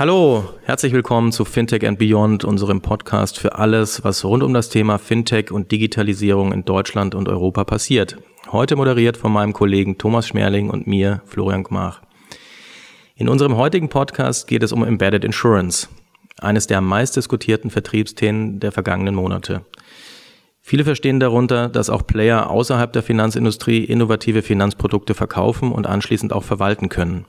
Hallo, herzlich willkommen zu Fintech and Beyond, unserem Podcast für alles, was rund um das Thema Fintech und Digitalisierung in Deutschland und Europa passiert. Heute moderiert von meinem Kollegen Thomas Schmerling und mir, Florian Gmach. In unserem heutigen Podcast geht es um Embedded Insurance, eines der meistdiskutierten Vertriebsthemen der vergangenen Monate. Viele verstehen darunter, dass auch Player außerhalb der Finanzindustrie innovative Finanzprodukte verkaufen und anschließend auch verwalten können.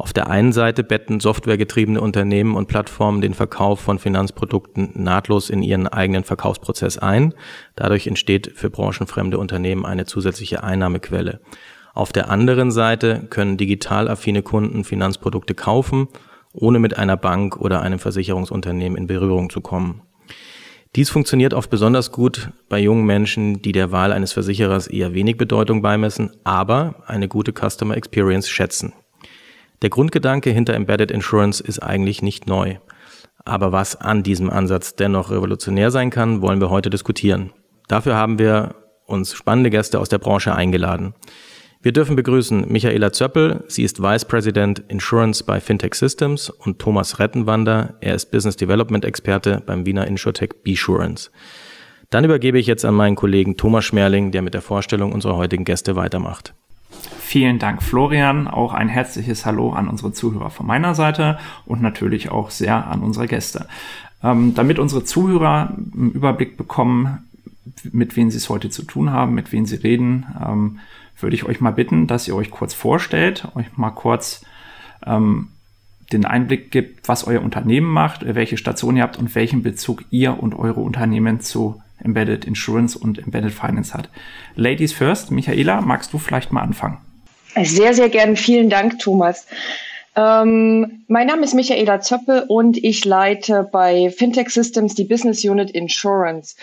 Auf der einen Seite betten softwaregetriebene Unternehmen und Plattformen den Verkauf von Finanzprodukten nahtlos in ihren eigenen Verkaufsprozess ein. Dadurch entsteht für branchenfremde Unternehmen eine zusätzliche Einnahmequelle. Auf der anderen Seite können digital affine Kunden Finanzprodukte kaufen, ohne mit einer Bank oder einem Versicherungsunternehmen in Berührung zu kommen. Dies funktioniert oft besonders gut bei jungen Menschen, die der Wahl eines Versicherers eher wenig Bedeutung beimessen, aber eine gute Customer Experience schätzen. Der Grundgedanke hinter Embedded Insurance ist eigentlich nicht neu. Aber was an diesem Ansatz dennoch revolutionär sein kann, wollen wir heute diskutieren. Dafür haben wir uns spannende Gäste aus der Branche eingeladen. Wir dürfen begrüßen Michaela Zöppel, sie ist Vice President Insurance bei Fintech Systems und Thomas Rettenwander, er ist Business Development Experte beim Wiener Insurtech Besurance. Dann übergebe ich jetzt an meinen Kollegen Thomas Schmerling, der mit der Vorstellung unserer heutigen Gäste weitermacht. Vielen Dank, Florian. Auch ein herzliches Hallo an unsere Zuhörer von meiner Seite und natürlich auch sehr an unsere Gäste. Ähm, damit unsere Zuhörer einen Überblick bekommen, mit wem sie es heute zu tun haben, mit wem sie reden, ähm, würde ich euch mal bitten, dass ihr euch kurz vorstellt, euch mal kurz ähm, den Einblick gibt, was euer Unternehmen macht, welche Station ihr habt und welchen Bezug ihr und eure Unternehmen zu Embedded Insurance und Embedded Finance hat. Ladies first, Michaela, magst du vielleicht mal anfangen? Sehr, sehr gern. Vielen Dank, Thomas. Ähm, mein Name ist Michaela Zöppel und ich leite bei Fintech Systems die Business Unit Insurance.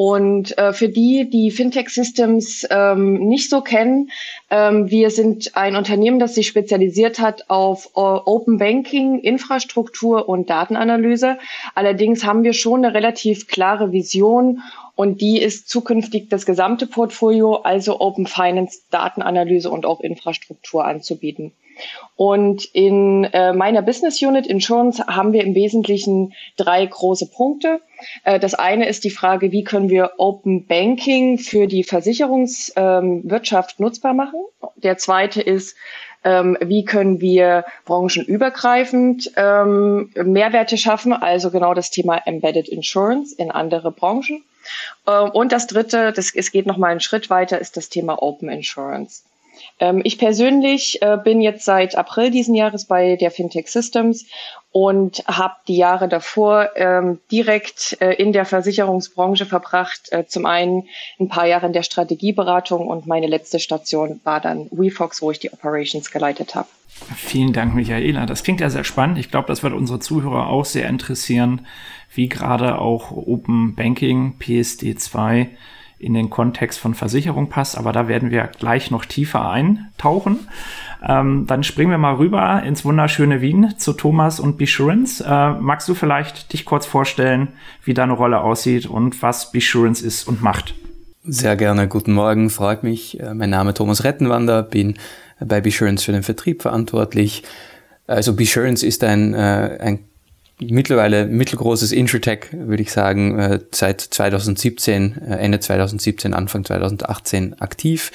Und äh, für die, die Fintech Systems ähm, nicht so kennen, ähm, wir sind ein Unternehmen, das sich spezialisiert hat auf äh, Open Banking, Infrastruktur und Datenanalyse. Allerdings haben wir schon eine relativ klare Vision und die ist zukünftig das gesamte Portfolio, also Open Finance, Datenanalyse und auch Infrastruktur anzubieten. Und in äh, meiner Business Unit Insurance haben wir im Wesentlichen drei große Punkte. Äh, das eine ist die Frage, wie können wir Open Banking für die Versicherungswirtschaft ähm, nutzbar machen? Der zweite ist, ähm, wie können wir branchenübergreifend ähm, Mehrwerte schaffen, also genau das Thema Embedded Insurance in andere Branchen. Ähm, und das dritte, das, es geht noch mal einen Schritt weiter, ist das Thema Open Insurance. Ähm, ich persönlich äh, bin jetzt seit April diesen Jahres bei der Fintech Systems und habe die Jahre davor ähm, direkt äh, in der Versicherungsbranche verbracht. Äh, zum einen ein paar Jahre in der Strategieberatung und meine letzte Station war dann WeFox, wo ich die Operations geleitet habe. Vielen Dank, Michaela. Das klingt ja sehr spannend. Ich glaube, das wird unsere Zuhörer auch sehr interessieren, wie gerade auch Open Banking, PSD2 in den Kontext von Versicherung passt, aber da werden wir gleich noch tiefer eintauchen. Ähm, dann springen wir mal rüber ins wunderschöne Wien zu Thomas und Besurance. Äh, magst du vielleicht dich kurz vorstellen, wie deine Rolle aussieht und was Besurance ist und macht? Sehr gerne. Guten Morgen, freut mich. Äh, mein Name ist Thomas Rettenwander, bin bei Besurance für den Vertrieb verantwortlich. Also Besurance ist ein, äh, ein mittlerweile mittelgroßes Insurtech, würde ich sagen, äh, seit 2017, äh, Ende 2017, Anfang 2018 aktiv.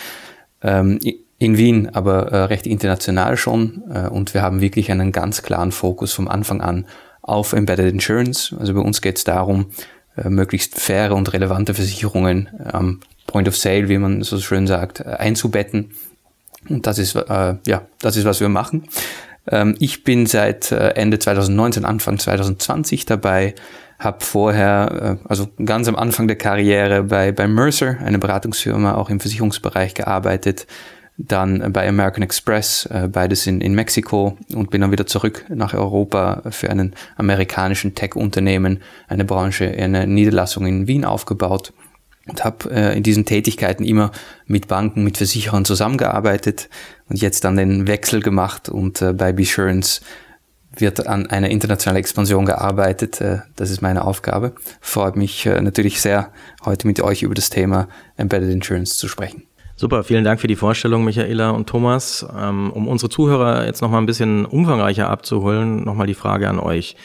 Ähm, in Wien, aber äh, recht international schon. Und wir haben wirklich einen ganz klaren Fokus vom Anfang an auf Embedded Insurance. Also bei uns geht es darum, möglichst faire und relevante Versicherungen am Point of Sale, wie man so schön sagt, einzubetten. Und das ist, ja, das ist, was wir machen. Ähm, ich bin seit äh, Ende 2019, Anfang 2020 dabei, habe vorher, äh, also ganz am Anfang der Karriere bei, bei Mercer, eine Beratungsfirma, auch im Versicherungsbereich gearbeitet, dann bei American Express, äh, beides in, in Mexiko und bin dann wieder zurück nach Europa für einen amerikanischen Tech-Unternehmen, eine Branche, eine Niederlassung in Wien aufgebaut und habe äh, in diesen Tätigkeiten immer mit Banken, mit Versicherern zusammengearbeitet und jetzt dann den Wechsel gemacht und äh, bei Besurance wird an einer internationalen Expansion gearbeitet. Äh, das ist meine Aufgabe. Freut mich äh, natürlich sehr, heute mit euch über das Thema Embedded Insurance zu sprechen. Super, vielen Dank für die Vorstellung, Michaela und Thomas. Ähm, um unsere Zuhörer jetzt nochmal ein bisschen umfangreicher abzuholen, nochmal die Frage an euch.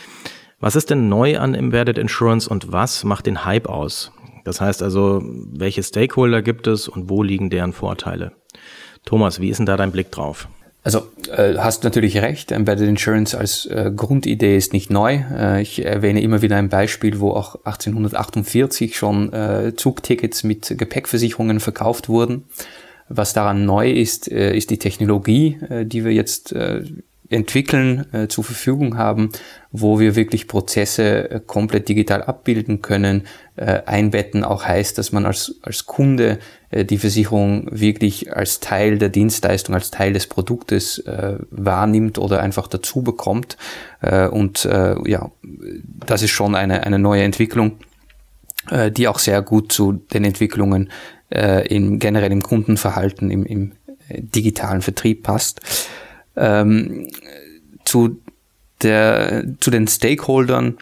Was ist denn neu an Embedded Insurance und was macht den Hype aus? Das heißt also, welche Stakeholder gibt es und wo liegen deren Vorteile? Thomas, wie ist denn da dein Blick drauf? Also äh, hast natürlich recht, Embedded Insurance als äh, Grundidee ist nicht neu. Äh, ich erwähne immer wieder ein Beispiel, wo auch 1848 schon äh, Zugtickets mit Gepäckversicherungen verkauft wurden. Was daran neu ist, äh, ist die Technologie, äh, die wir jetzt äh, entwickeln, äh, zur Verfügung haben, wo wir wirklich Prozesse äh, komplett digital abbilden können. Äh, einbetten auch heißt, dass man als, als Kunde äh, die Versicherung wirklich als Teil der Dienstleistung, als Teil des Produktes äh, wahrnimmt oder einfach dazu bekommt. Äh, und ja, das ist schon eine, eine neue Entwicklung, die auch sehr gut zu den Entwicklungen im, generell im Kundenverhalten, im, im digitalen Vertrieb passt. Ähm, zu, der, zu den Stakeholdern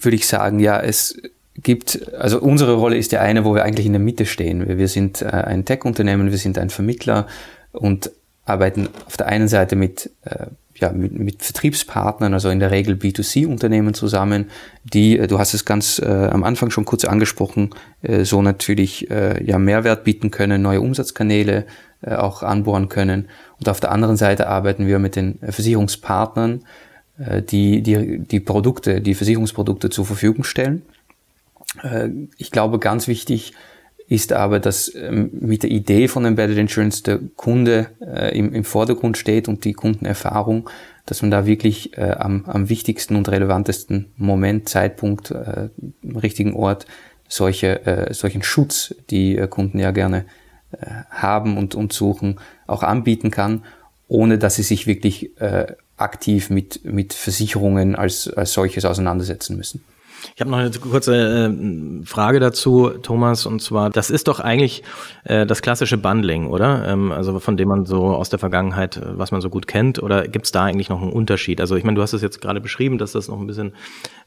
würde ich sagen, ja, es gibt, also unsere Rolle ist ja eine, wo wir eigentlich in der Mitte stehen. Wir sind äh, ein Tech-Unternehmen, wir sind ein Vermittler und arbeiten auf der einen Seite mit, äh, ja, mit, mit Vertriebspartnern, also in der Regel B2C-Unternehmen zusammen, die, äh, du hast es ganz äh, am Anfang schon kurz angesprochen, äh, so natürlich äh, ja, Mehrwert bieten können, neue Umsatzkanäle äh, auch anbohren können. Und auf der anderen Seite arbeiten wir mit den Versicherungspartnern, äh, die, die die Produkte, die Versicherungsprodukte zur Verfügung stellen äh, ich glaube, ganz wichtig ist aber, dass ähm, mit der Idee von Embedded Insurance der Kunde äh, im, im Vordergrund steht und die Kundenerfahrung, dass man da wirklich äh, am, am wichtigsten und relevantesten Moment, Zeitpunkt, äh, richtigen Ort solche, äh, solchen Schutz, die äh, Kunden ja gerne äh, haben und, und suchen, auch anbieten kann, ohne dass sie sich wirklich aktiv mit, mit Versicherungen als, als solches auseinandersetzen müssen. Ich habe noch eine kurze äh, Frage dazu, Thomas, und zwar, das ist doch eigentlich äh, das klassische Bundling, oder? Ähm, also von dem man so aus der Vergangenheit, äh, was man so gut kennt, oder gibt es da eigentlich noch einen Unterschied? Also ich meine, du hast es jetzt gerade beschrieben, dass das noch ein bisschen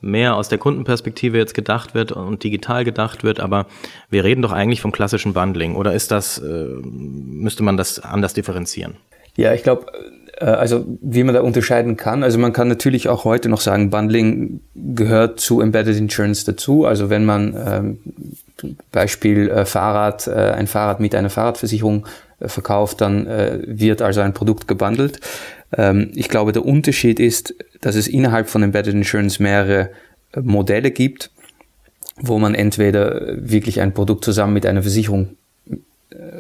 mehr aus der Kundenperspektive jetzt gedacht wird und digital gedacht wird, aber wir reden doch eigentlich vom klassischen Bundling, oder ist das, äh, müsste man das anders differenzieren? Ja, ich glaube, also wie man da unterscheiden kann. Also man kann natürlich auch heute noch sagen, Bundling gehört zu Embedded Insurance dazu. Also wenn man ähm, Beispiel äh, Fahrrad, äh, ein Fahrrad mit einer Fahrradversicherung äh, verkauft, dann äh, wird also ein Produkt gebundelt. Ähm, ich glaube, der Unterschied ist, dass es innerhalb von Embedded Insurance mehrere äh, Modelle gibt, wo man entweder wirklich ein Produkt zusammen mit einer Versicherung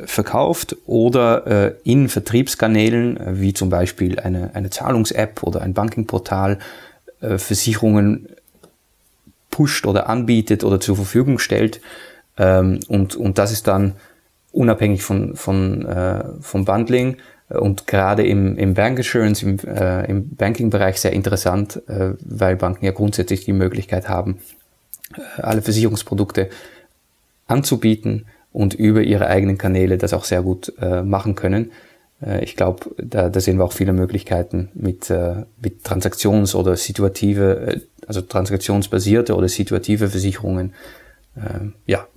verkauft oder äh, in Vertriebskanälen, äh, wie zum Beispiel eine, eine Zahlungs-App oder ein Bankingportal, äh, Versicherungen pusht oder anbietet oder zur Verfügung stellt. Ähm, und, und das ist dann unabhängig von, von, äh, vom Bundling und gerade im, im Bank Assurance, im, äh, im Banking-Bereich sehr interessant, äh, weil Banken ja grundsätzlich die Möglichkeit haben, alle Versicherungsprodukte anzubieten und über ihre eigenen Kanäle das auch sehr gut äh, machen können. Äh, ich glaube, da, da sehen wir auch viele Möglichkeiten mit, äh, mit Transaktions- oder situative, äh, also transaktionsbasierte oder situative Versicherungen. Äh, ja,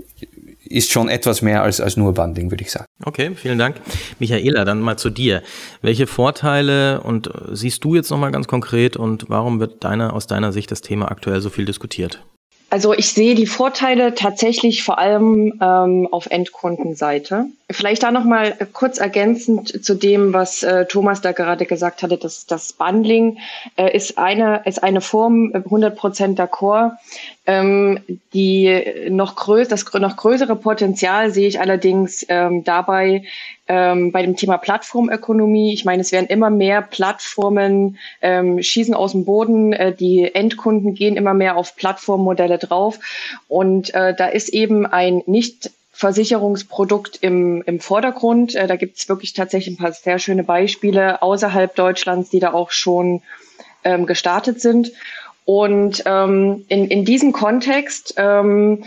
ist schon etwas mehr als, als nur Bundling, würde ich sagen. Okay, vielen Dank. Michaela, dann mal zu dir. Welche Vorteile und äh, siehst du jetzt nochmal ganz konkret und warum wird deiner, aus deiner Sicht das Thema aktuell so viel diskutiert? Also ich sehe die Vorteile tatsächlich vor allem ähm, auf Endkundenseite. Vielleicht da nochmal kurz ergänzend zu dem, was äh, Thomas da gerade gesagt hatte, dass das Bundling äh, ist eine ist eine Form 100 Prozent d'accord. Ähm, die noch größ das noch größere Potenzial sehe ich allerdings ähm, dabei ähm, bei dem Thema Plattformökonomie. Ich meine, es werden immer mehr Plattformen ähm, schießen aus dem Boden. Äh, die Endkunden gehen immer mehr auf Plattformmodelle drauf und äh, da ist eben ein nicht Versicherungsprodukt im, im Vordergrund. Äh, da gibt es wirklich tatsächlich ein paar sehr schöne Beispiele außerhalb Deutschlands, die da auch schon ähm, gestartet sind. Und ähm, in, in diesem Kontext ähm,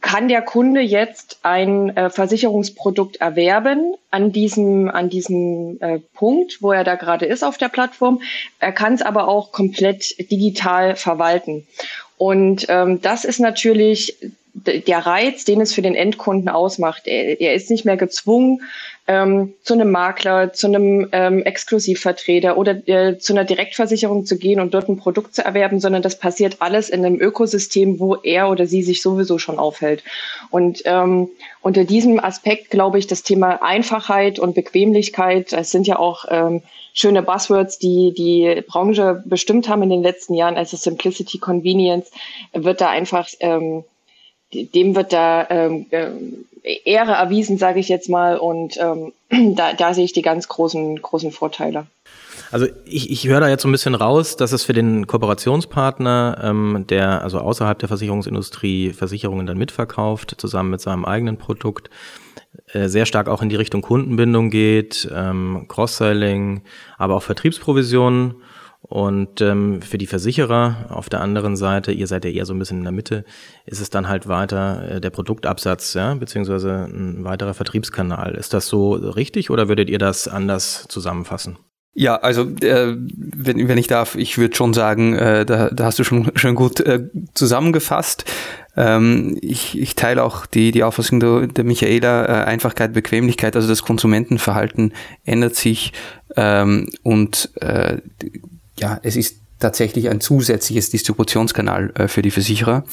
kann der Kunde jetzt ein äh, Versicherungsprodukt erwerben an diesem, an diesem äh, Punkt, wo er da gerade ist auf der Plattform. Er kann es aber auch komplett digital verwalten. Und ähm, das ist natürlich der Reiz, den es für den Endkunden ausmacht. Er, er ist nicht mehr gezwungen, ähm, zu einem Makler, zu einem ähm, Exklusivvertreter oder äh, zu einer Direktversicherung zu gehen und dort ein Produkt zu erwerben, sondern das passiert alles in einem Ökosystem, wo er oder sie sich sowieso schon aufhält. Und ähm, unter diesem Aspekt glaube ich, das Thema Einfachheit und Bequemlichkeit, es sind ja auch ähm, schöne Buzzwords, die die Branche bestimmt haben in den letzten Jahren, also Simplicity, Convenience, wird da einfach ähm, dem wird da ähm, äh, Ehre erwiesen, sage ich jetzt mal. Und ähm, da, da sehe ich die ganz großen, großen Vorteile. Also ich, ich höre da jetzt so ein bisschen raus, dass es für den Kooperationspartner, ähm, der also außerhalb der Versicherungsindustrie Versicherungen dann mitverkauft, zusammen mit seinem eigenen Produkt, äh, sehr stark auch in die Richtung Kundenbindung geht, ähm, Cross-Selling, aber auch Vertriebsprovisionen und ähm, für die Versicherer auf der anderen Seite, ihr seid ja eher so ein bisschen in der Mitte, ist es dann halt weiter äh, der Produktabsatz, ja, beziehungsweise ein weiterer Vertriebskanal. Ist das so richtig oder würdet ihr das anders zusammenfassen? Ja, also äh, wenn, wenn ich darf, ich würde schon sagen, äh, da, da hast du schon, schon gut äh, zusammengefasst. Ähm, ich, ich teile auch die, die Auffassung der, der Michaela, äh, Einfachkeit, Bequemlichkeit, also das Konsumentenverhalten ändert sich ähm, und äh, ja, es ist tatsächlich ein zusätzliches Distributionskanal äh, für die Versicherer.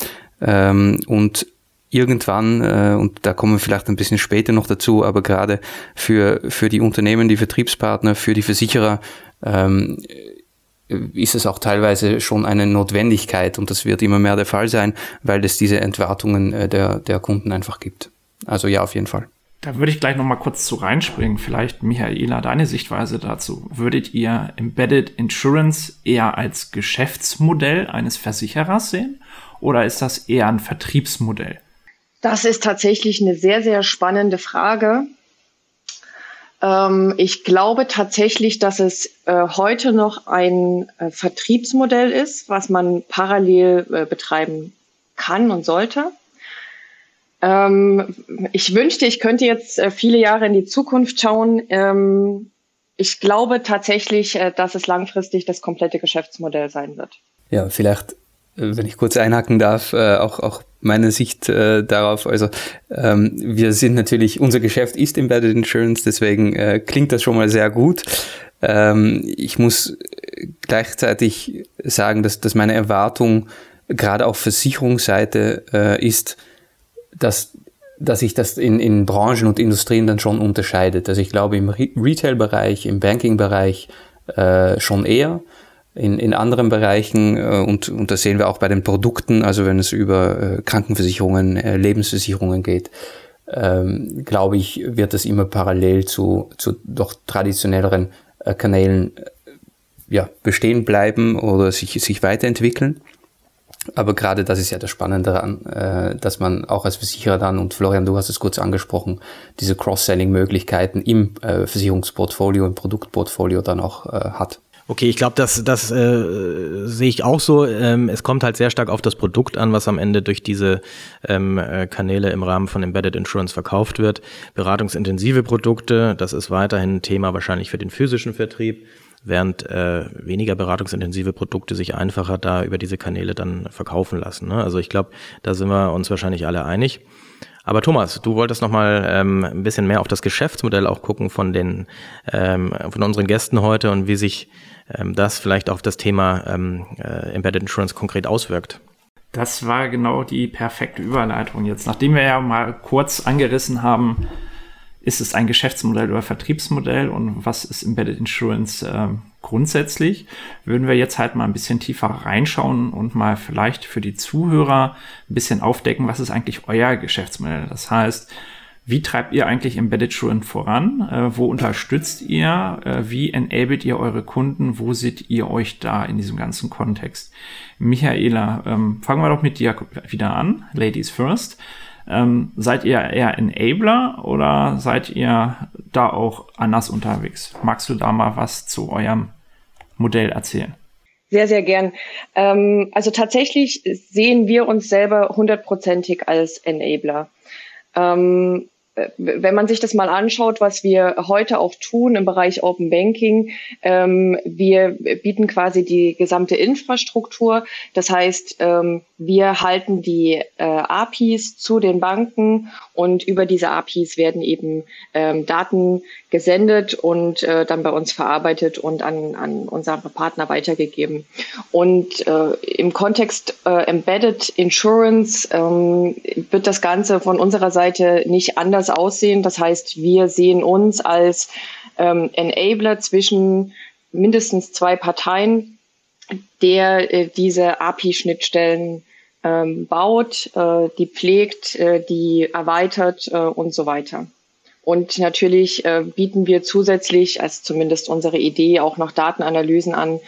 Ähm, und irgendwann, äh, und da kommen wir vielleicht ein bisschen später noch dazu, aber gerade für, für die Unternehmen, die Vertriebspartner, für die Versicherer, ähm, ist es auch teilweise schon eine Notwendigkeit und das wird immer mehr der Fall sein, weil es diese Entwartungen äh, der, der Kunden einfach gibt. Also ja, auf jeden Fall. Da würde ich gleich noch mal kurz zu reinspringen. Vielleicht, Michaela, deine Sichtweise dazu. Würdet ihr Embedded Insurance eher als Geschäftsmodell eines Versicherers sehen oder ist das eher ein Vertriebsmodell? Das ist tatsächlich eine sehr, sehr spannende Frage. Ähm, ich glaube tatsächlich, dass es äh, heute noch ein äh, Vertriebsmodell ist, was man parallel äh, betreiben kann und sollte. Ähm, ich wünschte, ich könnte jetzt äh, viele Jahre in die Zukunft schauen. Ähm, ich glaube tatsächlich, äh, dass es langfristig das komplette Geschäftsmodell sein wird. Ja, vielleicht, äh, wenn ich kurz einhaken darf, auch, auch meine Sicht darauf. Also ähm, wir sind natürlich, unser Geschäft ist Embedded Insurance, deswegen klingt das schon mal sehr gut. Ähm, ich muss gleichzeitig sagen, dass, dass meine Erwartung gerade auf Versicherungsseite ist, dass, dass sich das in, in Branchen und Industrien dann schon unterscheidet. Also ich glaube im Re Retail-Bereich, im Banking-Bereich äh, schon eher. In, in anderen Bereichen, äh, und, und das sehen wir auch bei den Produkten, also wenn es über äh, Krankenversicherungen, äh, Lebensversicherungen geht, ähm, glaube ich, wird das immer parallel zu, zu doch traditionelleren äh, Kanälen äh, ja, bestehen bleiben oder sich, sich weiterentwickeln. Aber gerade das ist ja das Spannende daran, äh, dass man auch als Versicherer dann, und Florian, du hast es kurz angesprochen, diese Cross-Selling-Möglichkeiten im äh, Versicherungsportfolio, im Produktportfolio dann auch äh, hat. Okay, ich glaube, das, das äh, sehe ich auch so. Ähm, es kommt halt sehr stark auf das Produkt an, was am Ende durch diese ähm, äh, Kanäle im Rahmen von Embedded Insurance verkauft wird. Beratungsintensive Produkte, das ist weiterhin ein Thema wahrscheinlich für den physischen Vertrieb während äh, weniger beratungsintensive Produkte sich einfacher da über diese Kanäle dann verkaufen lassen. Ne? Also ich glaube, da sind wir uns wahrscheinlich alle einig. Aber Thomas, du wolltest noch mal ähm, ein bisschen mehr auf das Geschäftsmodell auch gucken von den ähm, von unseren Gästen heute und wie sich ähm, das vielleicht auf das Thema ähm, äh, Embedded Insurance konkret auswirkt. Das war genau die perfekte Überleitung jetzt, nachdem wir ja mal kurz angerissen haben, ist es ein Geschäftsmodell oder Vertriebsmodell und was ist Embedded Insurance äh, grundsätzlich? Würden wir jetzt halt mal ein bisschen tiefer reinschauen und mal vielleicht für die Zuhörer ein bisschen aufdecken, was ist eigentlich euer Geschäftsmodell? Das heißt, wie treibt ihr eigentlich Embedded Insurance voran? Äh, wo unterstützt ihr? Äh, wie enabled ihr eure Kunden? Wo seht ihr euch da in diesem ganzen Kontext? Michaela, ähm, fangen wir doch mit dir wieder an. Ladies first. Ähm, seid ihr eher Enabler oder seid ihr da auch anders unterwegs? Magst du da mal was zu eurem Modell erzählen? Sehr, sehr gern. Ähm, also tatsächlich sehen wir uns selber hundertprozentig als Enabler. Ähm, wenn man sich das mal anschaut, was wir heute auch tun im Bereich Open Banking, ähm, wir bieten quasi die gesamte Infrastruktur. Das heißt, ähm, wir halten die äh, APIs zu den Banken und über diese APIs werden eben ähm, Daten gesendet und äh, dann bei uns verarbeitet und an, an unsere Partner weitergegeben. Und äh, im Kontext äh, Embedded Insurance ähm, wird das Ganze von unserer Seite nicht anders aussehen. Das heißt, wir sehen uns als ähm, Enabler zwischen mindestens zwei Parteien, der äh, diese API-Schnittstellen ähm, baut, äh, die pflegt, äh, die erweitert äh, und so weiter. Und natürlich äh, bieten wir zusätzlich, als zumindest unsere Idee, auch noch Datenanalysen an,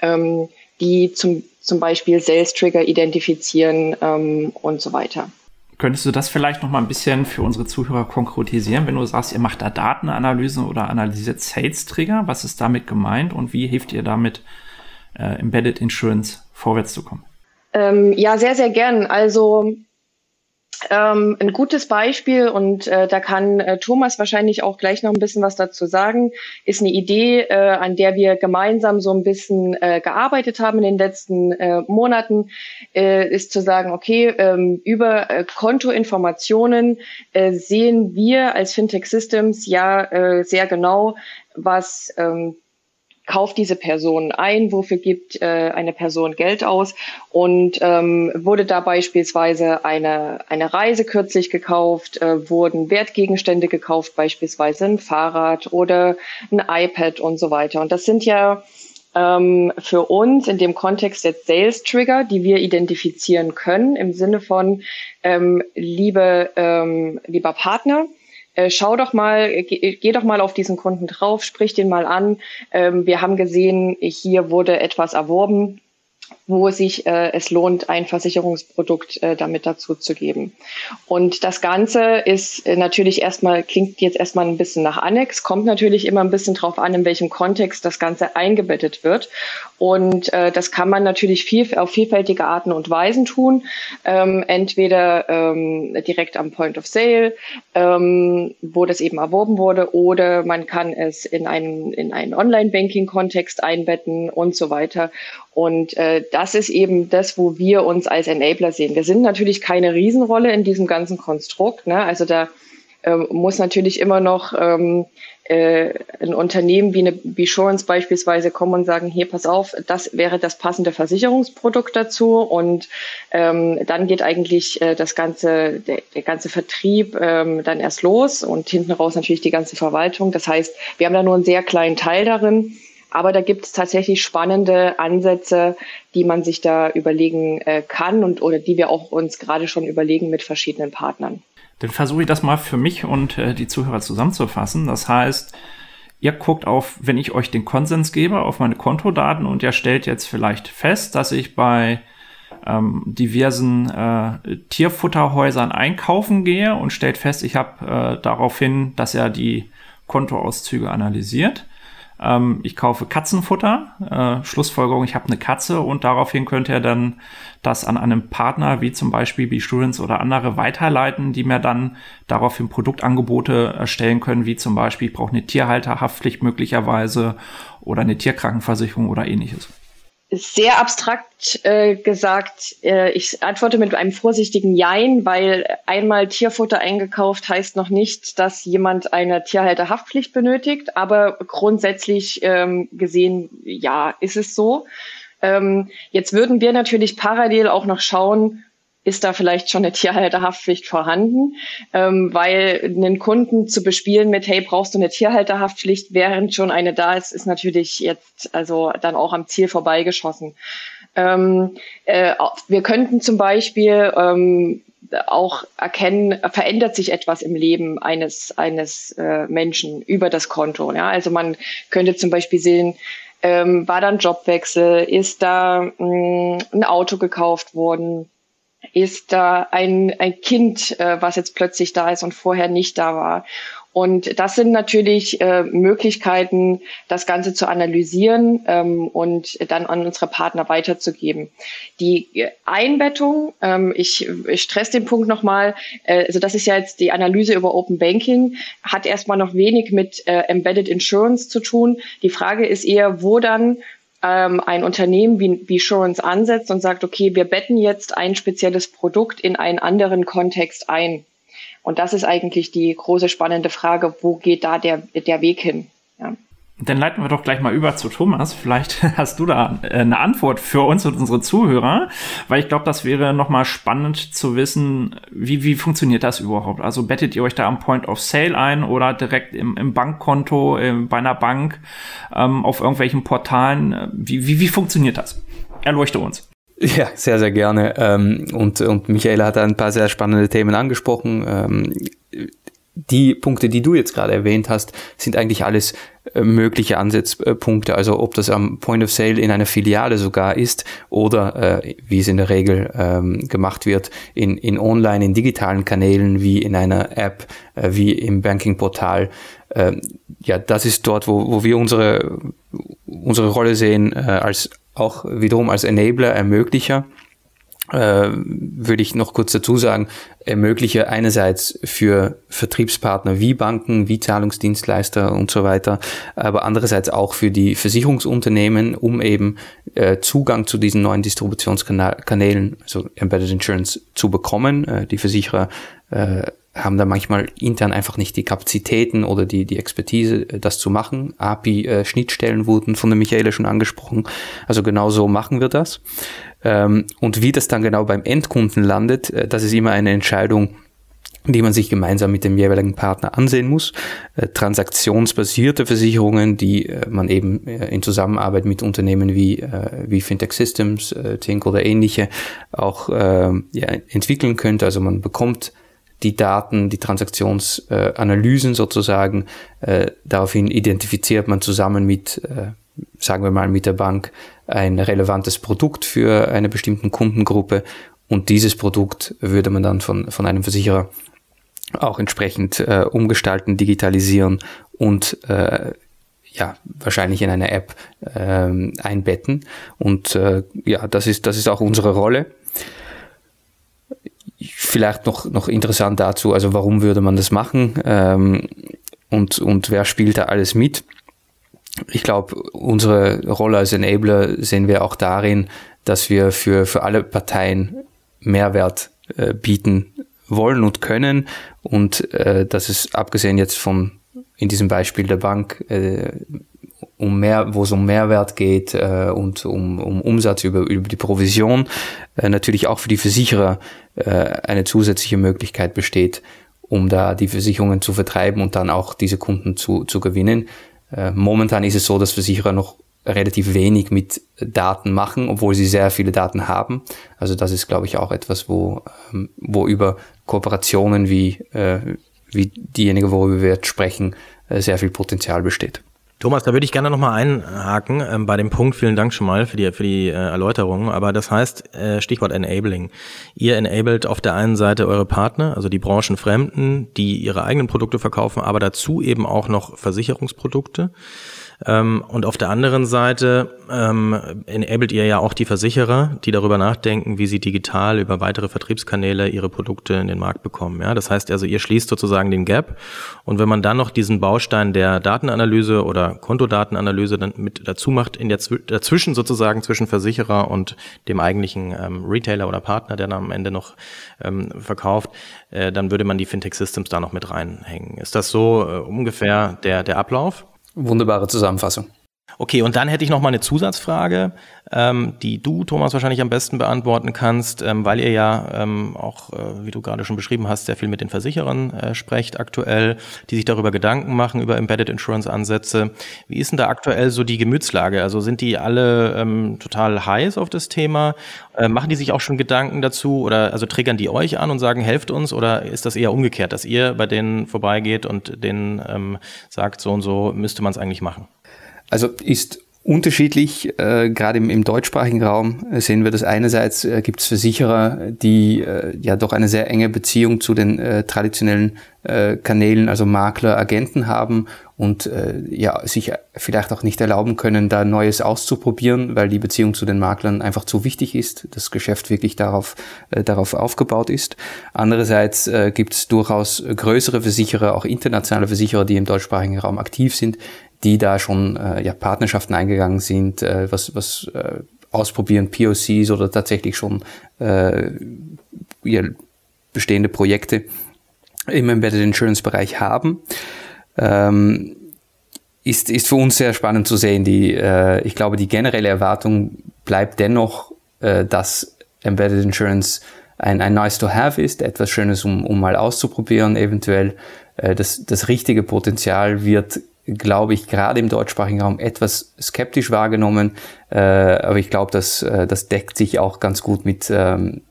ähm, die zum, zum Beispiel Sales-Trigger identifizieren ähm, und so weiter. Könntest du das vielleicht noch mal ein bisschen für unsere Zuhörer konkretisieren, wenn du sagst, ihr macht da Datenanalysen oder analysiert Sales-Trigger? Was ist damit gemeint und wie hilft ihr damit, äh, Embedded Insurance vorwärts zu kommen? Ähm, ja, sehr, sehr gern. Also ähm, ein gutes Beispiel, und äh, da kann äh, Thomas wahrscheinlich auch gleich noch ein bisschen was dazu sagen, ist eine Idee, äh, an der wir gemeinsam so ein bisschen äh, gearbeitet haben in den letzten äh, Monaten, äh, ist zu sagen, okay, ähm, über Kontoinformationen sehen wir als Fintech Systems ja sehr genau, was ähm, kauft diese Person ein, wofür gibt äh, eine Person Geld aus und ähm, wurde da beispielsweise eine, eine Reise kürzlich gekauft, äh, wurden Wertgegenstände gekauft, beispielsweise ein Fahrrad oder ein iPad und so weiter. Und das sind ja ähm, für uns in dem Kontext jetzt Sales Trigger, die wir identifizieren können im Sinne von ähm, liebe, ähm, lieber Partner, äh, schau doch mal, geh, geh, doch mal auf diesen Kunden drauf, sprich den mal an. Ähm, wir haben gesehen, hier wurde etwas erworben wo sich äh, es lohnt, ein Versicherungsprodukt äh, damit dazu zu geben. Und das Ganze ist äh, natürlich erstmal, klingt jetzt erstmal ein bisschen nach Annex, kommt natürlich immer ein bisschen drauf an, in welchem Kontext das Ganze eingebettet wird. Und äh, das kann man natürlich viel, auf vielfältige Arten und Weisen tun. Ähm, entweder ähm, direkt am Point of Sale, ähm, wo das eben erworben wurde, oder man kann es in einen, in einen Online-Banking-Kontext einbetten und so weiter. Und äh, das ist eben das, wo wir uns als Enabler sehen. Wir sind natürlich keine Riesenrolle in diesem ganzen Konstrukt. Ne? Also da ähm, muss natürlich immer noch ähm, äh, ein Unternehmen wie eine Besurance beispielsweise kommen und sagen, hier, pass auf, das wäre das passende Versicherungsprodukt dazu. Und ähm, dann geht eigentlich äh, das ganze, der, der ganze Vertrieb ähm, dann erst los und hinten raus natürlich die ganze Verwaltung. Das heißt, wir haben da nur einen sehr kleinen Teil darin. Aber da gibt es tatsächlich spannende Ansätze, die man sich da überlegen äh, kann und oder die wir auch uns gerade schon überlegen mit verschiedenen Partnern. Dann versuche ich das mal für mich und äh, die Zuhörer zusammenzufassen. Das heißt, ihr guckt auf, wenn ich euch den Konsens gebe, auf meine Kontodaten und ihr stellt jetzt vielleicht fest, dass ich bei ähm, diversen äh, Tierfutterhäusern einkaufen gehe und stellt fest, ich habe äh, daraufhin, dass er die Kontoauszüge analysiert ähm, ich kaufe Katzenfutter, äh, Schlussfolgerung, ich habe eine Katze und daraufhin könnte er dann das an einem Partner wie zum Beispiel B-Students oder andere weiterleiten, die mir dann daraufhin Produktangebote erstellen können, wie zum Beispiel, ich brauche eine Tierhalterhaftpflicht möglicherweise oder eine Tierkrankenversicherung oder ähnliches sehr abstrakt äh, gesagt. Äh, ich antworte mit einem vorsichtigen Jein, weil einmal Tierfutter eingekauft heißt noch nicht, dass jemand eine Tierhalterhaftpflicht benötigt. Aber grundsätzlich ähm, gesehen, ja, ist es so. Ähm, jetzt würden wir natürlich parallel auch noch schauen, ist da vielleicht schon eine Tierhalterhaftpflicht vorhanden, ähm, weil einen Kunden zu bespielen mit, hey, brauchst du eine Tierhalterhaftpflicht, während schon eine da ist, ist natürlich jetzt also dann auch am Ziel vorbeigeschossen. Ähm, äh, wir könnten zum Beispiel ähm, auch erkennen, verändert sich etwas im Leben eines, eines äh, Menschen über das Konto. Ja? Also man könnte zum Beispiel sehen, ähm, war da ein Jobwechsel, ist da mh, mm, ein Auto gekauft worden, ist da ein, ein Kind, äh, was jetzt plötzlich da ist und vorher nicht da war. Und das sind natürlich äh, Möglichkeiten, das Ganze zu analysieren ähm, und dann an unsere Partner weiterzugeben. Die Einbettung, ähm, ich, ich stress den Punkt nochmal, äh, also das ist ja jetzt die Analyse über Open Banking, hat erstmal noch wenig mit äh, Embedded Insurance zu tun. Die Frage ist eher, wo dann ähm, ein Unternehmen wie, wie Insurance ansetzt und sagt, okay, wir betten jetzt ein spezielles Produkt in einen anderen Kontext ein. Und das ist eigentlich die große spannende Frage, wo geht da der, der Weg hin? Ja. Dann leiten wir doch gleich mal über zu Thomas. Vielleicht hast du da äh, eine Antwort für uns und unsere Zuhörer, weil ich glaube, das wäre nochmal spannend zu wissen, wie, wie funktioniert das überhaupt? Also bettet ihr euch da am Point of Sale ein oder direkt im, im Bankkonto, äh, bei einer Bank, ähm, auf irgendwelchen Portalen? Wie, wie, wie funktioniert das? Erleuchte uns. Ja, sehr, sehr gerne. Ähm, und, und Michaela hat ein paar sehr spannende Themen angesprochen. Ähm, die Punkte, die du jetzt gerade erwähnt hast, sind eigentlich alles äh, mögliche Ansatzpunkte. Also ob das am Point of Sale in einer Filiale sogar ist oder äh, wie es in der Regel ähm, gemacht wird, in, in online, in digitalen Kanälen wie in einer App, äh, wie im Banking-Portal. Äh, ja, das ist dort, wo, wo wir unsere, unsere Rolle sehen äh, als auch wiederum als Enabler, Ermöglicher, äh, würde ich noch kurz dazu sagen, ermögliche einerseits für Vertriebspartner wie Banken, wie Zahlungsdienstleister und so weiter, aber andererseits auch für die Versicherungsunternehmen, um eben äh, Zugang zu diesen neuen Distributionskanälen, also Embedded Insurance, zu bekommen. Äh, die Versicherer äh, haben da manchmal intern einfach nicht die Kapazitäten oder die, die Expertise, äh, das zu machen. API-Schnittstellen äh, wurden von der Michaela schon angesprochen. Also genau so machen wir das. Ähm, und wie das dann genau beim Endkunden landet, äh, das ist immer eine Entscheidung, die man sich gemeinsam mit dem jeweiligen Partner ansehen muss. transaktionsbasierte Versicherungen, die man eben in Zusammenarbeit mit Unternehmen wie, wie Fintech Systems, Tink oder ähnliche auch ja, entwickeln könnte. Also man bekommt die Daten, die Transaktionsanalysen äh, sozusagen. Äh, daraufhin identifiziert man zusammen mit, äh, sagen wir mal, mit der Bank ein relevantes Produkt für eine bestimmte Kundengruppe und dieses Produkt würde man dann von, von einem Versicherer auch entsprechend äh, umgestalten, digitalisieren und äh, ja, wahrscheinlich in eine App ähm, einbetten. Und äh, ja, das ist, das ist auch unsere Rolle. Vielleicht noch, noch interessant dazu, also warum würde man das machen ähm, und, und wer spielt da alles mit? Ich glaube, unsere Rolle als Enabler sehen wir auch darin, dass wir für, für alle Parteien Mehrwert äh, bieten wollen und können und äh, dass es abgesehen jetzt von in diesem Beispiel der Bank äh, um mehr, wo es um Mehrwert geht äh, und um, um Umsatz über, über die Provision, äh, natürlich auch für die Versicherer äh, eine zusätzliche Möglichkeit besteht, um da die Versicherungen zu vertreiben und dann auch diese Kunden zu, zu gewinnen. Äh, momentan ist es so, dass Versicherer noch relativ wenig mit Daten machen, obwohl sie sehr viele Daten haben. Also das ist, glaube ich, auch etwas, wo, ähm, wo über Kooperationen wie, äh, wie diejenige, worüber wir jetzt sprechen, äh, sehr viel Potenzial besteht. Thomas, da würde ich gerne nochmal einhaken ähm, bei dem Punkt. Vielen Dank schon mal für die, für die äh, Erläuterung. Aber das heißt, äh, Stichwort Enabling. Ihr enabled auf der einen Seite eure Partner, also die Branchenfremden, die ihre eigenen Produkte verkaufen, aber dazu eben auch noch Versicherungsprodukte. Ähm, und auf der anderen Seite ähm, enabled ihr ja auch die Versicherer, die darüber nachdenken, wie sie digital über weitere Vertriebskanäle ihre Produkte in den Markt bekommen. Ja, das heißt also, ihr schließt sozusagen den Gap. Und wenn man dann noch diesen Baustein der Datenanalyse oder Kontodatenanalyse dann mit dazu macht, in der dazwischen sozusagen zwischen Versicherer und dem eigentlichen ähm, Retailer oder Partner, der dann am Ende noch ähm, verkauft, äh, dann würde man die Fintech Systems da noch mit reinhängen. Ist das so äh, ungefähr der, der Ablauf? Wunderbare Zusammenfassung. Okay, und dann hätte ich noch mal eine Zusatzfrage, ähm, die du, Thomas, wahrscheinlich am besten beantworten kannst, ähm, weil ihr ja ähm, auch, äh, wie du gerade schon beschrieben hast, sehr viel mit den Versicherern äh, sprecht aktuell, die sich darüber Gedanken machen, über Embedded Insurance Ansätze. Wie ist denn da aktuell so die Gemütslage? Also sind die alle ähm, total heiß auf das Thema? Äh, machen die sich auch schon Gedanken dazu oder also triggern die euch an und sagen, helft uns oder ist das eher umgekehrt, dass ihr bei denen vorbeigeht und denen ähm, sagt, so und so müsste man es eigentlich machen? Also ist unterschiedlich. Äh, Gerade im, im, deutschsprachigen Raum sehen wir das einerseits äh, gibt es Versicherer, die äh, ja doch eine sehr enge Beziehung zu den äh, traditionellen äh, Kanälen, also Makler, Agenten haben und äh, ja sich vielleicht auch nicht erlauben können, da Neues auszuprobieren, weil die Beziehung zu den Maklern einfach zu wichtig ist, das Geschäft wirklich darauf äh, darauf aufgebaut ist. Andererseits äh, gibt es durchaus größere Versicherer, auch internationale Versicherer, die im deutschsprachigen Raum aktiv sind, die da schon äh, ja, Partnerschaften eingegangen sind, äh, was, was äh, ausprobieren, POCs oder tatsächlich schon äh, ja, bestehende Projekte im Embedded Insurance Bereich haben. Ähm, ist, ist für uns sehr spannend zu sehen. Die, äh, ich glaube, die generelle Erwartung bleibt dennoch, äh, dass Embedded Insurance ein, ein nice to have ist, etwas Schönes, um, um mal auszuprobieren, eventuell. Äh, das, das richtige Potenzial wird glaube ich, gerade im deutschsprachigen Raum etwas skeptisch wahrgenommen. Äh, aber ich glaube, dass äh, das deckt sich auch ganz gut mit, ähm,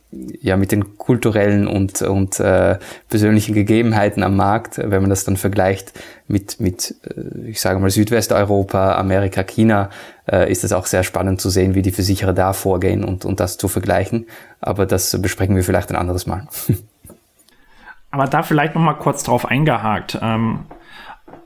ja, mit den kulturellen und, und äh, persönlichen Gegebenheiten am Markt, wenn man das dann vergleicht mit, mit äh, ich sage mal, Südwesteuropa, Amerika, China, äh, ist es auch sehr spannend zu sehen, wie die Versicherer da vorgehen und, und das zu vergleichen. Aber das besprechen wir vielleicht ein anderes Mal. Aber da vielleicht noch mal kurz drauf eingehakt. Ähm,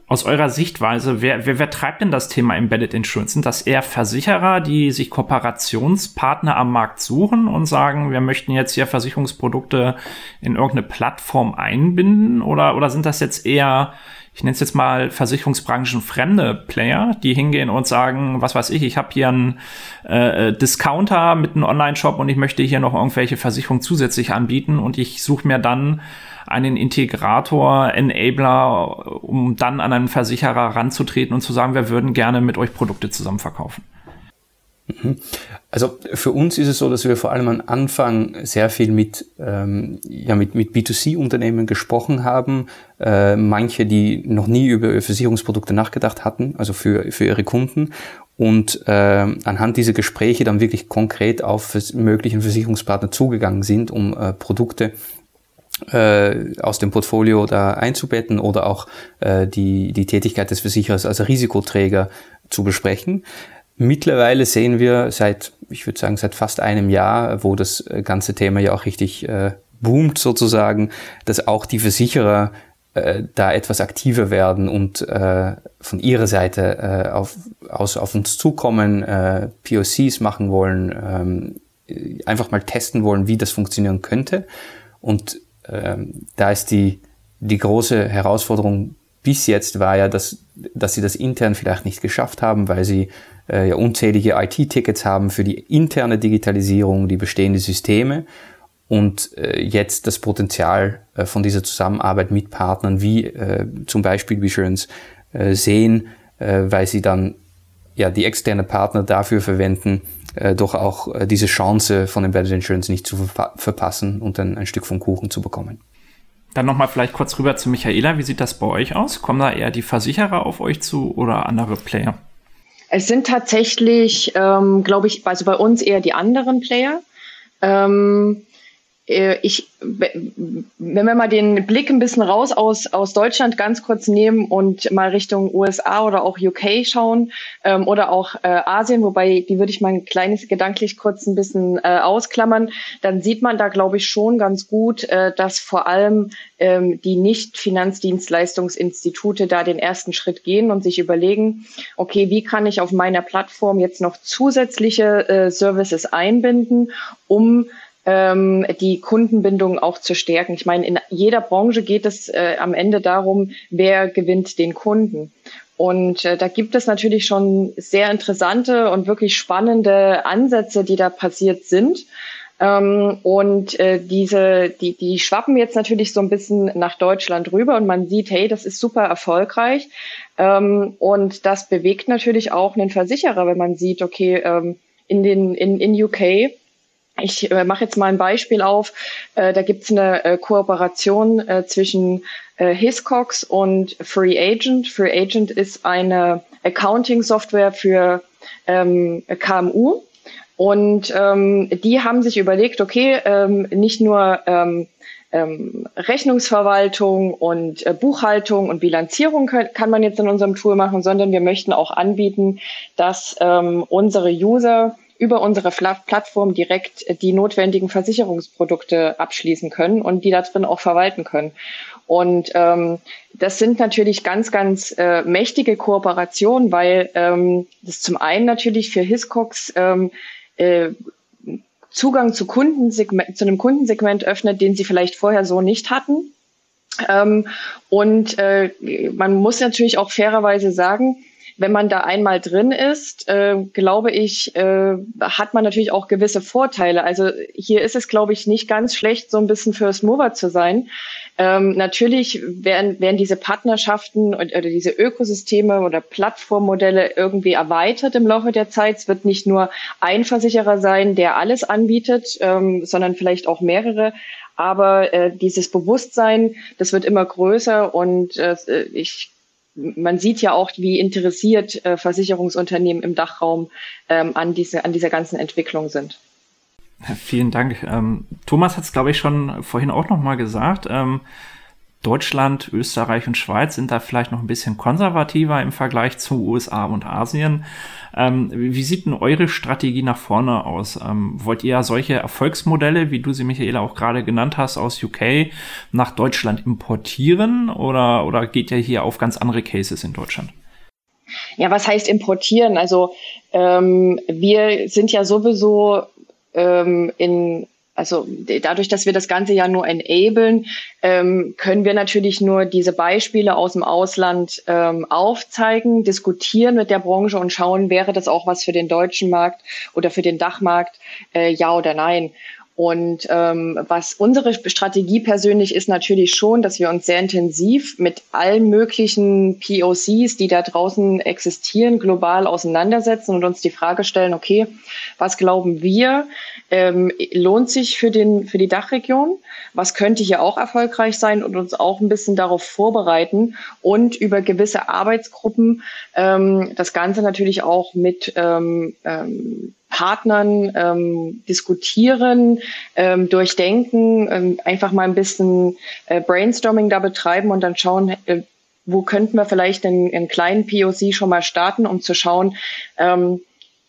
aus eurer Sichtweise, wer, wer, wer treibt denn das Thema Embedded Insurance? Sind das eher Versicherer, die sich Kooperationspartner am Markt suchen und sagen, wir möchten jetzt hier Versicherungsprodukte in irgendeine Plattform einbinden? Oder, oder sind das jetzt eher, ich nenne es jetzt mal Versicherungsbranchen fremde Player, die hingehen und sagen, was weiß ich, ich habe hier einen äh, Discounter mit einem Online-Shop und ich möchte hier noch irgendwelche Versicherungen zusätzlich anbieten und ich suche mir dann einen Integrator, Enabler, um dann an einen Versicherer ranzutreten und zu sagen, wir würden gerne mit euch Produkte zusammen verkaufen? Mhm. Also für uns ist es so, dass wir vor allem am Anfang sehr viel mit, ähm, ja, mit, mit B2C-Unternehmen gesprochen haben. Äh, manche, die noch nie über Versicherungsprodukte nachgedacht hatten, also für, für ihre Kunden. Und äh, anhand dieser Gespräche dann wirklich konkret auf möglichen Versicherungspartner zugegangen sind, um äh, Produkte äh, aus dem Portfolio da einzubetten oder auch äh, die, die Tätigkeit des Versicherers als Risikoträger zu besprechen. Mittlerweile sehen wir seit, ich würde sagen, seit fast einem Jahr, wo das ganze Thema ja auch richtig äh, boomt sozusagen, dass auch die Versicherer äh, da etwas aktiver werden und äh, von ihrer Seite äh, auf, aus, auf uns zukommen, äh, POCs machen wollen, ähm, einfach mal testen wollen, wie das funktionieren könnte. Und ähm, da ist die, die große Herausforderung bis jetzt war ja, dass, dass sie das intern vielleicht nicht geschafft haben, weil sie äh, ja unzählige IT-Tickets haben für die interne Digitalisierung, die bestehenden Systeme und äh, jetzt das Potenzial äh, von dieser Zusammenarbeit mit Partnern wie äh, zum Beispiel Visurance äh, sehen, äh, weil sie dann ja die externe Partner dafür verwenden, äh, doch auch äh, diese Chance von Embedded Insurance nicht zu ver verpassen und dann ein Stück vom Kuchen zu bekommen. Dann nochmal vielleicht kurz rüber zu Michaela. Wie sieht das bei euch aus? Kommen da eher die Versicherer auf euch zu oder andere Player? Es sind tatsächlich, ähm, glaube ich, also bei uns eher die anderen Player. Ähm, äh, ich, wenn wir mal den Blick ein bisschen raus aus, aus Deutschland ganz kurz nehmen und mal Richtung USA oder auch UK schauen ähm, oder auch äh, Asien, wobei die würde ich mal ein kleines gedanklich kurz ein bisschen äh, ausklammern, dann sieht man da, glaube ich, schon ganz gut, äh, dass vor allem ähm, die Nicht-Finanzdienstleistungsinstitute da den ersten Schritt gehen und sich überlegen, okay, wie kann ich auf meiner Plattform jetzt noch zusätzliche äh, Services einbinden, um ähm, die Kundenbindung auch zu stärken. Ich meine, in jeder Branche geht es äh, am Ende darum, wer gewinnt den Kunden. Und äh, da gibt es natürlich schon sehr interessante und wirklich spannende Ansätze, die da passiert sind. Ähm, und äh, diese, die, die schwappen jetzt natürlich so ein bisschen nach Deutschland rüber und man sieht, hey, das ist super erfolgreich. Ähm, und das bewegt natürlich auch einen Versicherer, wenn man sieht, okay, ähm, in den in, in UK ich äh, mache jetzt mal ein Beispiel auf. Äh, da gibt es eine äh, Kooperation äh, zwischen äh, Hiscox und Free Agent. Free Agent ist eine Accounting-Software für ähm, KMU. Und ähm, die haben sich überlegt, okay, ähm, nicht nur ähm, ähm, Rechnungsverwaltung und äh, Buchhaltung und Bilanzierung können, kann man jetzt in unserem Tool machen, sondern wir möchten auch anbieten, dass ähm, unsere User über unsere Plattform direkt die notwendigen Versicherungsprodukte abschließen können und die da drin auch verwalten können. Und ähm, das sind natürlich ganz, ganz äh, mächtige Kooperationen, weil ähm, das zum einen natürlich für Hiscox ähm, äh, Zugang zu, Kundensegment, zu einem Kundensegment öffnet, den sie vielleicht vorher so nicht hatten. Ähm, und äh, man muss natürlich auch fairerweise sagen, wenn man da einmal drin ist, äh, glaube ich, äh, hat man natürlich auch gewisse Vorteile. Also hier ist es, glaube ich, nicht ganz schlecht, so ein bisschen First Mover zu sein. Ähm, natürlich werden, werden diese Partnerschaften oder diese Ökosysteme oder Plattformmodelle irgendwie erweitert im Laufe der Zeit. Es wird nicht nur ein Versicherer sein, der alles anbietet, ähm, sondern vielleicht auch mehrere. Aber äh, dieses Bewusstsein, das wird immer größer und äh, ich man sieht ja auch, wie interessiert äh, Versicherungsunternehmen im Dachraum ähm, an, diese, an dieser ganzen Entwicklung sind. Vielen Dank. Ähm, Thomas hat es, glaube ich, schon vorhin auch noch mal gesagt. Ähm, Deutschland, Österreich und Schweiz sind da vielleicht noch ein bisschen konservativer im Vergleich zu USA und Asien. Ähm, wie sieht denn eure Strategie nach vorne aus? Ähm, wollt ihr solche Erfolgsmodelle, wie du sie, Michaela, auch gerade genannt hast, aus UK nach Deutschland importieren oder, oder geht ihr hier auf ganz andere Cases in Deutschland? Ja, was heißt importieren? Also ähm, wir sind ja sowieso ähm, in also dadurch, dass wir das Ganze ja nur enablen, ähm, können wir natürlich nur diese Beispiele aus dem Ausland ähm, aufzeigen, diskutieren mit der Branche und schauen, wäre das auch was für den deutschen Markt oder für den Dachmarkt, äh, ja oder nein. Und ähm, was unsere Strategie persönlich ist natürlich schon, dass wir uns sehr intensiv mit allen möglichen POCs, die da draußen existieren, global auseinandersetzen und uns die Frage stellen, okay, was glauben wir, ähm, lohnt sich für, den, für die Dachregion? Was könnte hier auch erfolgreich sein und uns auch ein bisschen darauf vorbereiten und über gewisse Arbeitsgruppen ähm, das Ganze natürlich auch mit ähm, ähm, Partnern ähm, diskutieren, ähm, durchdenken, ähm, einfach mal ein bisschen äh, Brainstorming da betreiben und dann schauen, äh, wo könnten wir vielleicht einen, einen kleinen POC schon mal starten, um zu schauen, ähm,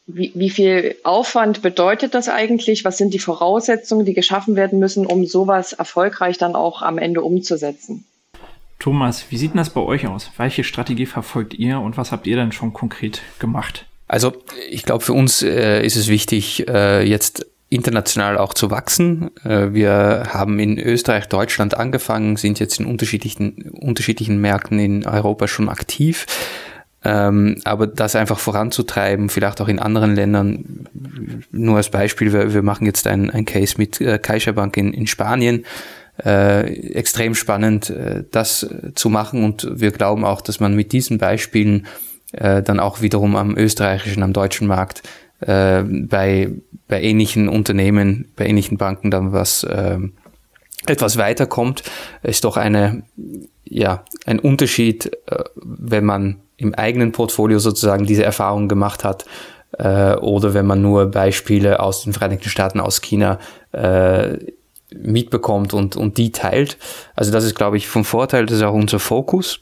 wie, wie viel Aufwand bedeutet das eigentlich? Was sind die Voraussetzungen, die geschaffen werden müssen, um sowas erfolgreich dann auch am Ende umzusetzen? Thomas, wie sieht das bei euch aus? Welche Strategie verfolgt ihr und was habt ihr denn schon konkret gemacht? Also ich glaube, für uns äh, ist es wichtig, äh, jetzt international auch zu wachsen. Äh, wir haben in Österreich, Deutschland angefangen, sind jetzt in unterschiedlichen, unterschiedlichen Märkten in Europa schon aktiv. Ähm, aber das einfach voranzutreiben, vielleicht auch in anderen Ländern, nur als Beispiel, wir, wir machen jetzt ein, ein Case mit äh, CaixaBank in, in Spanien, äh, extrem spannend, das zu machen und wir glauben auch, dass man mit diesen Beispielen äh, dann auch wiederum am österreichischen, am deutschen Markt äh, bei, bei ähnlichen Unternehmen, bei ähnlichen Banken dann was äh, etwas weiterkommt, ist doch eine, ja, ein Unterschied, äh, wenn man im eigenen Portfolio sozusagen diese Erfahrung gemacht hat äh, oder wenn man nur Beispiele aus den Vereinigten Staaten, aus China mitbekommt und, und die teilt. Also das ist, glaube ich, vom Vorteil, das ist auch unser Fokus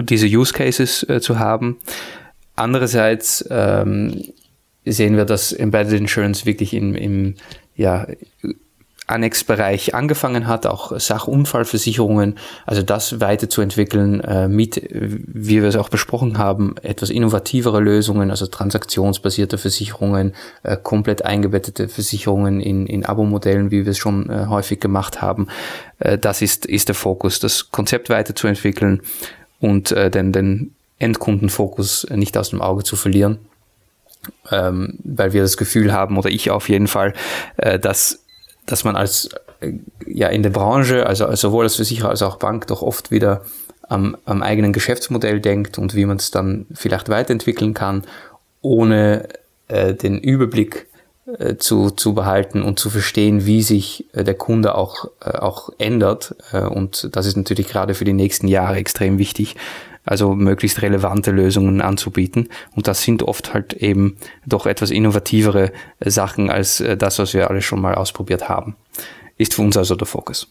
diese Use Cases äh, zu haben. Andererseits ähm, sehen wir, dass Embedded Insurance wirklich im, im ja, Annex-Bereich angefangen hat, auch Sachunfallversicherungen, also das weiterzuentwickeln äh, mit, wie wir es auch besprochen haben, etwas innovativere Lösungen, also transaktionsbasierte Versicherungen, äh, komplett eingebettete Versicherungen in, in Abo-Modellen, wie wir es schon äh, häufig gemacht haben. Äh, das ist, ist der Fokus, das Konzept weiterzuentwickeln und äh, den, den Endkundenfokus nicht aus dem Auge zu verlieren, ähm, weil wir das Gefühl haben, oder ich auf jeden Fall, äh, dass, dass man als äh, ja in der Branche, also, also sowohl als Versicherer als auch Bank, doch oft wieder am, am eigenen Geschäftsmodell denkt und wie man es dann vielleicht weiterentwickeln kann, ohne äh, den Überblick äh, zu, zu behalten und zu verstehen, wie sich äh, der Kunde auch, äh, auch ändert. und das ist natürlich gerade für die nächsten Jahre extrem wichtig, also möglichst relevante Lösungen anzubieten. Und das sind oft halt eben doch etwas innovativere Sachen als das, was wir alle schon mal ausprobiert haben. Ist für uns also der Fokus.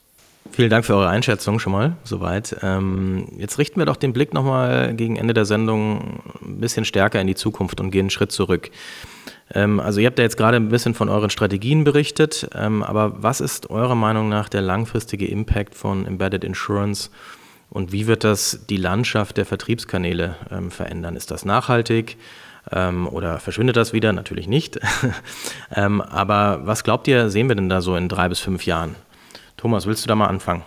Vielen Dank für eure Einschätzung schon mal soweit. Ähm, jetzt richten wir doch den Blick nochmal gegen Ende der Sendung ein bisschen stärker in die Zukunft und gehen einen Schritt zurück. Ähm, also ihr habt ja jetzt gerade ein bisschen von euren Strategien berichtet, ähm, aber was ist eurer Meinung nach der langfristige Impact von Embedded Insurance und wie wird das die Landschaft der Vertriebskanäle ähm, verändern? Ist das nachhaltig? Oder verschwindet das wieder? Natürlich nicht. aber was glaubt ihr, sehen wir denn da so in drei bis fünf Jahren? Thomas, willst du da mal anfangen?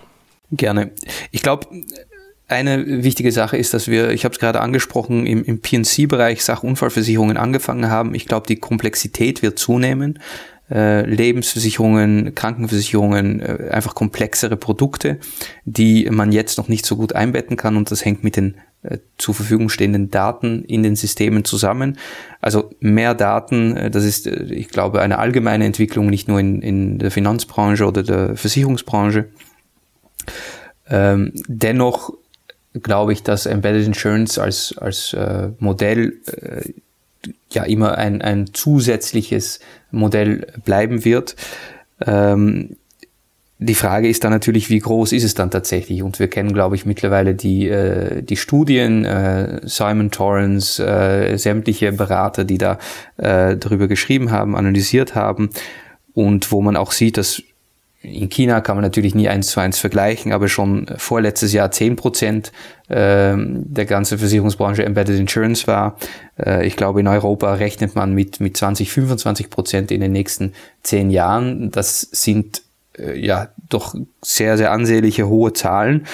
Gerne. Ich glaube, eine wichtige Sache ist, dass wir, ich habe es gerade angesprochen, im, im PNC-Bereich Sachunfallversicherungen angefangen haben. Ich glaube, die Komplexität wird zunehmen. Äh, Lebensversicherungen, Krankenversicherungen, äh, einfach komplexere Produkte, die man jetzt noch nicht so gut einbetten kann und das hängt mit den äh, zur Verfügung stehenden Daten in den Systemen zusammen. Also mehr Daten, das ist, ich glaube, eine allgemeine Entwicklung, nicht nur in, in der Finanzbranche oder der Versicherungsbranche. Ähm, dennoch glaube ich, dass Embedded Insurance als, als äh, Modell äh, ja immer ein, ein zusätzliches Modell bleiben wird. Ähm, die Frage ist dann natürlich, wie groß ist es dann tatsächlich? Und wir kennen, glaube ich, mittlerweile die, äh, die Studien, äh, Simon Torrance, äh, sämtliche Berater, die da äh, darüber geschrieben haben, analysiert haben und wo man auch sieht, dass in China kann man natürlich nie eins zu eins vergleichen, aber schon vorletztes Jahr zehn Prozent äh, der ganzen Versicherungsbranche Embedded Insurance war. Äh, ich glaube, in Europa rechnet man mit, mit 20, 25 Prozent in den nächsten zehn Jahren. Das sind äh, ja doch sehr, sehr ansehnliche hohe Zahlen.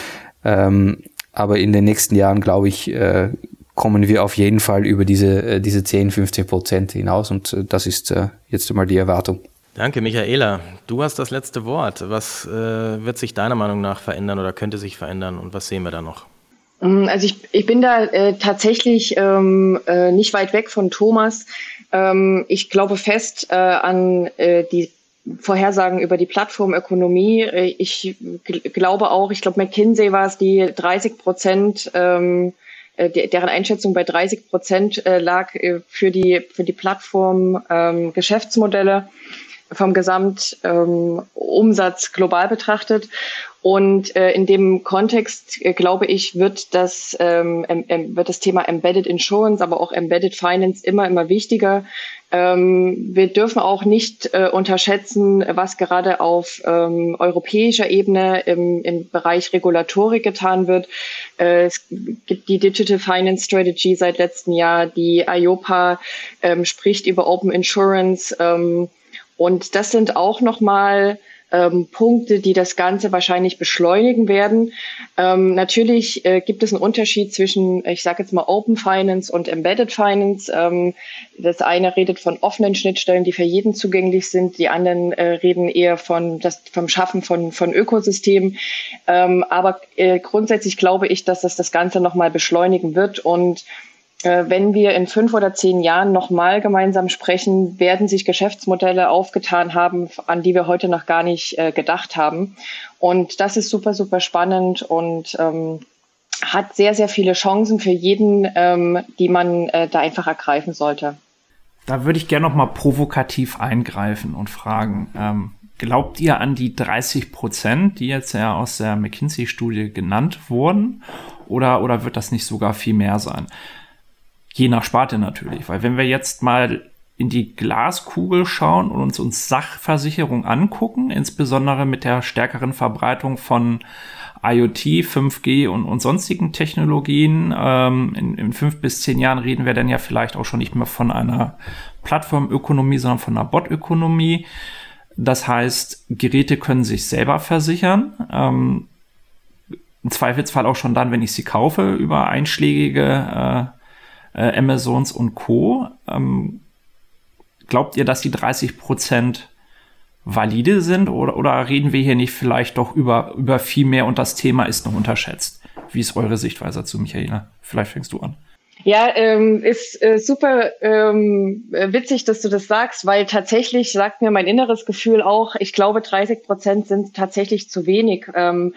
Ähm, aber in den nächsten Jahren, glaube ich, äh, kommen wir auf jeden Fall über diese, äh, diese 10, 15 Prozent hinaus und äh, das ist jetzt einmal die Erwartung. Danke, Michaela. Du hast das letzte Wort. Was äh, wird sich deiner Meinung nach verändern oder könnte sich verändern und was sehen wir da noch? Mm, also ich, ich bin da äh, tatsächlich ähm, äh, nicht weit weg von Thomas. Ähm, ich glaube fest äh, an äh, die Vorhersagen über die Plattformökonomie. Äh, ich glaube auch, ich glaube McKinsey war es, die 30 Prozent ähm, äh, deren Einschätzung bei 30 Prozent lag für die für die Plattform ähm, vom Gesamtumsatz ähm, global betrachtet. Und äh, in dem Kontext, äh, glaube ich, wird das, ähm, ähm, wird das Thema Embedded Insurance, aber auch Embedded Finance immer, immer wichtiger. Ähm, wir dürfen auch nicht äh, unterschätzen, was gerade auf ähm, europäischer Ebene im, im Bereich Regulatorik getan wird. Äh, es gibt die Digital Finance Strategy seit letztem Jahr, die IOPA ähm, spricht über Open Insurance. Ähm, und das sind auch nochmal ähm, Punkte, die das Ganze wahrscheinlich beschleunigen werden. Ähm, natürlich äh, gibt es einen Unterschied zwischen, ich sage jetzt mal, Open Finance und Embedded Finance. Ähm, das eine redet von offenen Schnittstellen, die für jeden zugänglich sind. Die anderen äh, reden eher von das, vom Schaffen von, von Ökosystemen. Ähm, aber äh, grundsätzlich glaube ich, dass das das Ganze nochmal beschleunigen wird und wenn wir in fünf oder zehn Jahren nochmal gemeinsam sprechen, werden sich Geschäftsmodelle aufgetan haben, an die wir heute noch gar nicht äh, gedacht haben. Und das ist super, super spannend und ähm, hat sehr, sehr viele Chancen für jeden, ähm, die man äh, da einfach ergreifen sollte. Da würde ich gerne noch mal provokativ eingreifen und fragen, ähm, glaubt ihr an die 30 Prozent, die jetzt ja aus der McKinsey-Studie genannt wurden? Oder, oder wird das nicht sogar viel mehr sein? Je nach Sparte natürlich, weil wenn wir jetzt mal in die Glaskugel schauen und uns, uns Sachversicherung angucken, insbesondere mit der stärkeren Verbreitung von IoT, 5G und, und sonstigen Technologien. Ähm, in, in fünf bis zehn Jahren reden wir dann ja vielleicht auch schon nicht mehr von einer Plattformökonomie, sondern von einer Botökonomie. Das heißt, Geräte können sich selber versichern. Ähm, Im Zweifelsfall auch schon dann, wenn ich sie kaufe, über einschlägige äh, äh, Amazons und Co. Ähm, glaubt ihr, dass die 30 Prozent valide sind oder, oder reden wir hier nicht vielleicht doch über, über viel mehr und das Thema ist noch unterschätzt? Wie ist eure Sichtweise dazu, Michaela? Vielleicht fängst du an. Ja, ähm, ist äh, super ähm, witzig, dass du das sagst, weil tatsächlich sagt mir mein inneres Gefühl auch, ich glaube, 30 Prozent sind tatsächlich zu wenig. Ähm,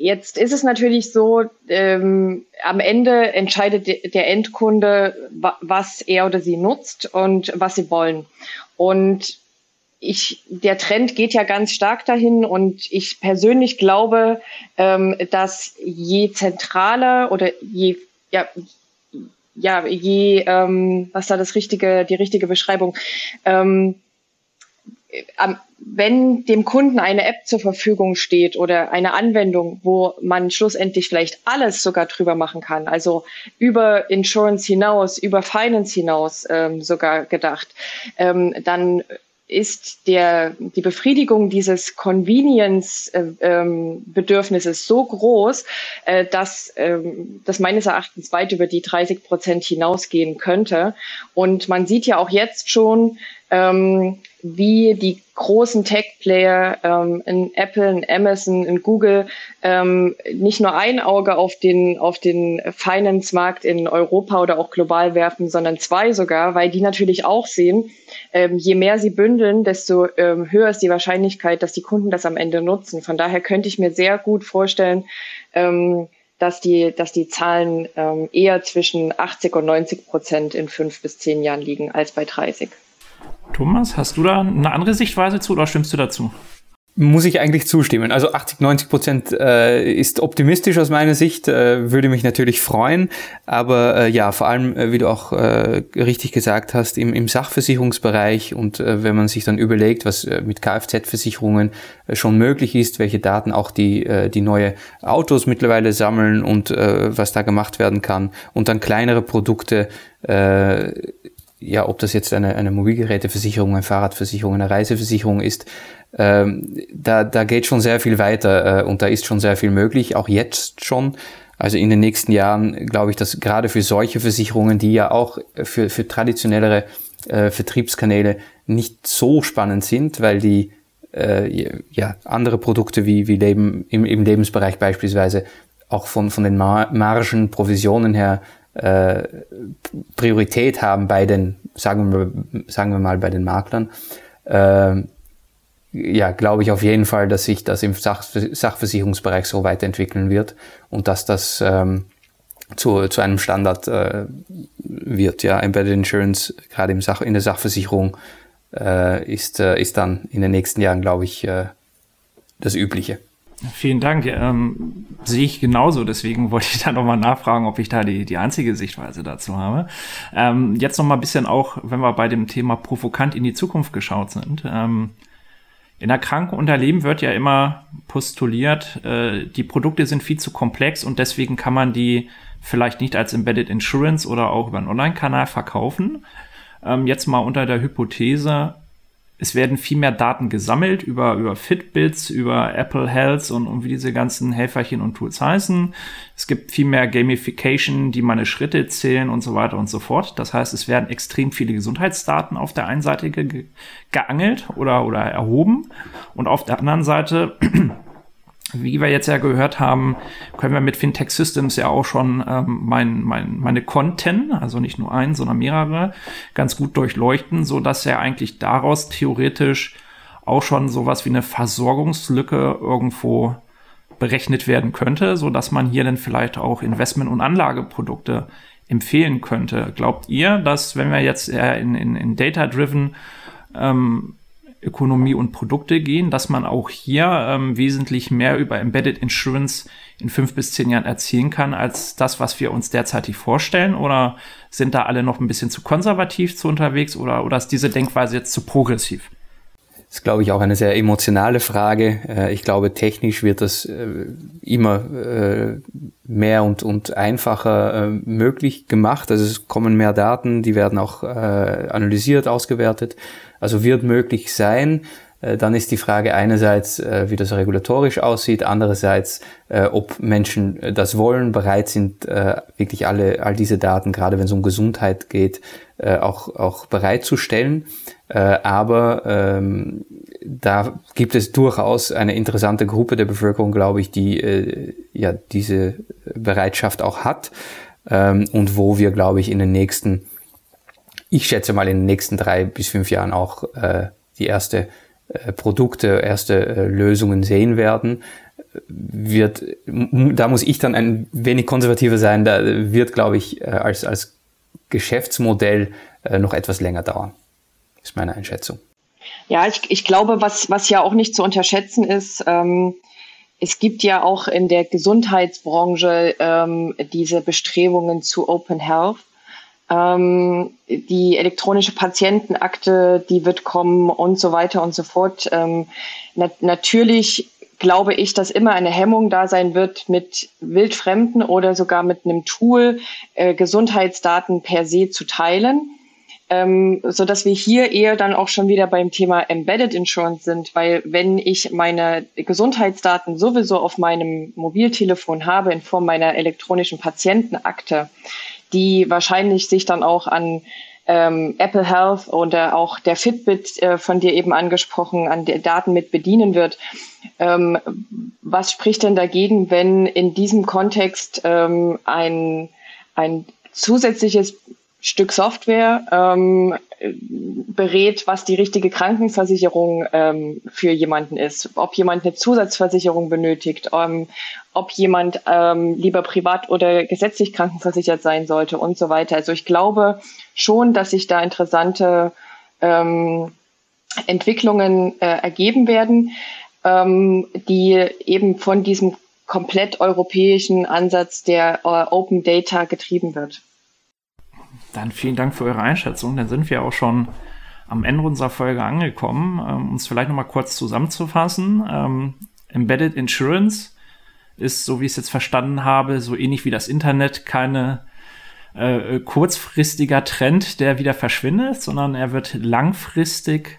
Jetzt ist es natürlich so, ähm, am Ende entscheidet der Endkunde, was er oder sie nutzt und was sie wollen. Und ich, der Trend geht ja ganz stark dahin und ich persönlich glaube, ähm, dass je zentraler oder je, ja, ja, je, ähm, was da das richtige, die richtige Beschreibung, ähm, wenn dem Kunden eine App zur Verfügung steht oder eine Anwendung, wo man schlussendlich vielleicht alles sogar drüber machen kann, also über Insurance hinaus, über Finance hinaus ähm, sogar gedacht, ähm, dann ist der, die Befriedigung dieses Convenience-Bedürfnisses äh, ähm, so groß, äh, dass ähm, das meines Erachtens weit über die 30 Prozent hinausgehen könnte. Und man sieht ja auch jetzt schon, ähm, wie die großen Tech-Player ähm, in Apple, in Amazon, in Google ähm, nicht nur ein Auge auf den, auf den Finance-Markt in Europa oder auch global werfen, sondern zwei sogar, weil die natürlich auch sehen, ähm, je mehr sie bündeln, desto ähm, höher ist die Wahrscheinlichkeit, dass die Kunden das am Ende nutzen. Von daher könnte ich mir sehr gut vorstellen, ähm, dass die, dass die Zahlen ähm, eher zwischen 80 und 90 Prozent in fünf bis zehn Jahren liegen als bei 30. Thomas, hast du da eine andere Sichtweise zu oder stimmst du dazu? Muss ich eigentlich zustimmen. Also 80, 90 Prozent äh, ist optimistisch aus meiner Sicht, äh, würde mich natürlich freuen. Aber äh, ja, vor allem, äh, wie du auch äh, richtig gesagt hast, im, im Sachversicherungsbereich und äh, wenn man sich dann überlegt, was mit Kfz-Versicherungen schon möglich ist, welche Daten auch die, die neue Autos mittlerweile sammeln und was da gemacht werden kann und dann kleinere Produkte ja, ob das jetzt eine, eine Mobilgeräteversicherung, eine Fahrradversicherung, eine Reiseversicherung ist, ähm, da, da geht schon sehr viel weiter äh, und da ist schon sehr viel möglich, auch jetzt schon. Also in den nächsten Jahren glaube ich, dass gerade für solche Versicherungen, die ja auch für, für traditionellere äh, Vertriebskanäle nicht so spannend sind, weil die äh, ja, andere Produkte wie, wie Leben im, im Lebensbereich beispielsweise auch von, von den Mar Margen, Provisionen her äh, Priorität haben bei den, sagen wir, sagen wir mal, bei den Maklern, äh, ja, glaube ich auf jeden Fall, dass sich das im Sach Sachversicherungsbereich so weiterentwickeln wird und dass das ähm, zu, zu einem Standard äh, wird. Ja, Embedded Insurance, gerade im Sach in der Sachversicherung, äh, ist, äh, ist dann in den nächsten Jahren, glaube ich, äh, das Übliche. Vielen Dank. Ähm, sehe ich genauso. Deswegen wollte ich da nochmal nachfragen, ob ich da die, die einzige Sichtweise dazu habe. Ähm, jetzt nochmal ein bisschen auch, wenn wir bei dem Thema provokant in die Zukunft geschaut sind. Ähm, in der Kranken- und Leben wird ja immer postuliert, äh, die Produkte sind viel zu komplex und deswegen kann man die vielleicht nicht als Embedded Insurance oder auch über einen Online-Kanal verkaufen. Ähm, jetzt mal unter der Hypothese, es werden viel mehr Daten gesammelt über, über Fitbits, über Apple Health und, und wie diese ganzen Helferchen und Tools heißen. Es gibt viel mehr Gamification, die meine Schritte zählen und so weiter und so fort. Das heißt, es werden extrem viele Gesundheitsdaten auf der einen Seite ge geangelt oder, oder erhoben und auf der anderen Seite wie wir jetzt ja gehört haben, können wir mit Fintech Systems ja auch schon ähm, mein, mein, meine Konten, also nicht nur ein, sondern mehrere, ganz gut durchleuchten, so dass ja eigentlich daraus theoretisch auch schon sowas wie eine Versorgungslücke irgendwo berechnet werden könnte, so dass man hier dann vielleicht auch Investment- und Anlageprodukte empfehlen könnte. Glaubt ihr, dass wenn wir jetzt in, in, in Data-Driven ähm, Ökonomie und Produkte gehen, dass man auch hier ähm, wesentlich mehr über Embedded Insurance in fünf bis zehn Jahren erzielen kann, als das, was wir uns derzeitig vorstellen? Oder sind da alle noch ein bisschen zu konservativ zu unterwegs oder, oder ist diese Denkweise jetzt zu progressiv? Ist, glaube ich, auch eine sehr emotionale Frage. Äh, ich glaube, technisch wird das äh, immer äh, mehr und, und einfacher möglich gemacht. Also es kommen mehr Daten, die werden auch analysiert, ausgewertet. Also wird möglich sein. Dann ist die Frage einerseits, wie das regulatorisch aussieht, andererseits, ob Menschen das wollen, bereit sind, wirklich alle, all diese Daten, gerade wenn es um Gesundheit geht, auch, auch bereitzustellen. Äh, aber ähm, da gibt es durchaus eine interessante Gruppe der Bevölkerung, glaube ich, die äh, ja diese Bereitschaft auch hat ähm, und wo wir, glaube ich, in den nächsten, ich schätze mal in den nächsten drei bis fünf Jahren auch äh, die erste äh, Produkte, erste äh, Lösungen sehen werden wird, da muss ich dann ein wenig konservativer sein, da wird, glaube ich, äh, als, als Geschäftsmodell äh, noch etwas länger dauern ist meine Einschätzung. Ja, ich, ich glaube, was, was ja auch nicht zu unterschätzen ist, ähm, es gibt ja auch in der Gesundheitsbranche ähm, diese Bestrebungen zu Open Health. Ähm, die elektronische Patientenakte, die wird kommen und so weiter und so fort. Ähm, na natürlich glaube ich, dass immer eine Hemmung da sein wird, mit wildfremden oder sogar mit einem Tool äh, Gesundheitsdaten per se zu teilen ähm, so dass wir hier eher dann auch schon wieder beim Thema Embedded Insurance sind, weil wenn ich meine Gesundheitsdaten sowieso auf meinem Mobiltelefon habe in Form meiner elektronischen Patientenakte, die wahrscheinlich sich dann auch an ähm, Apple Health oder auch der Fitbit äh, von dir eben angesprochen, an der Daten mit bedienen wird. Ähm, was spricht denn dagegen, wenn in diesem Kontext ähm, ein, ein zusätzliches Stück Software ähm, berät, was die richtige Krankenversicherung ähm, für jemanden ist, ob jemand eine Zusatzversicherung benötigt, ähm, ob jemand ähm, lieber privat oder gesetzlich krankenversichert sein sollte und so weiter. Also ich glaube schon, dass sich da interessante ähm, Entwicklungen äh, ergeben werden, ähm, die eben von diesem komplett europäischen Ansatz der äh, Open Data getrieben wird. Dann vielen Dank für eure Einschätzung. Dann sind wir auch schon am Ende unserer Folge angekommen. Um uns vielleicht nochmal kurz zusammenzufassen. Ähm, Embedded Insurance ist, so wie ich es jetzt verstanden habe, so ähnlich wie das Internet keine äh, kurzfristiger Trend, der wieder verschwindet, sondern er wird langfristig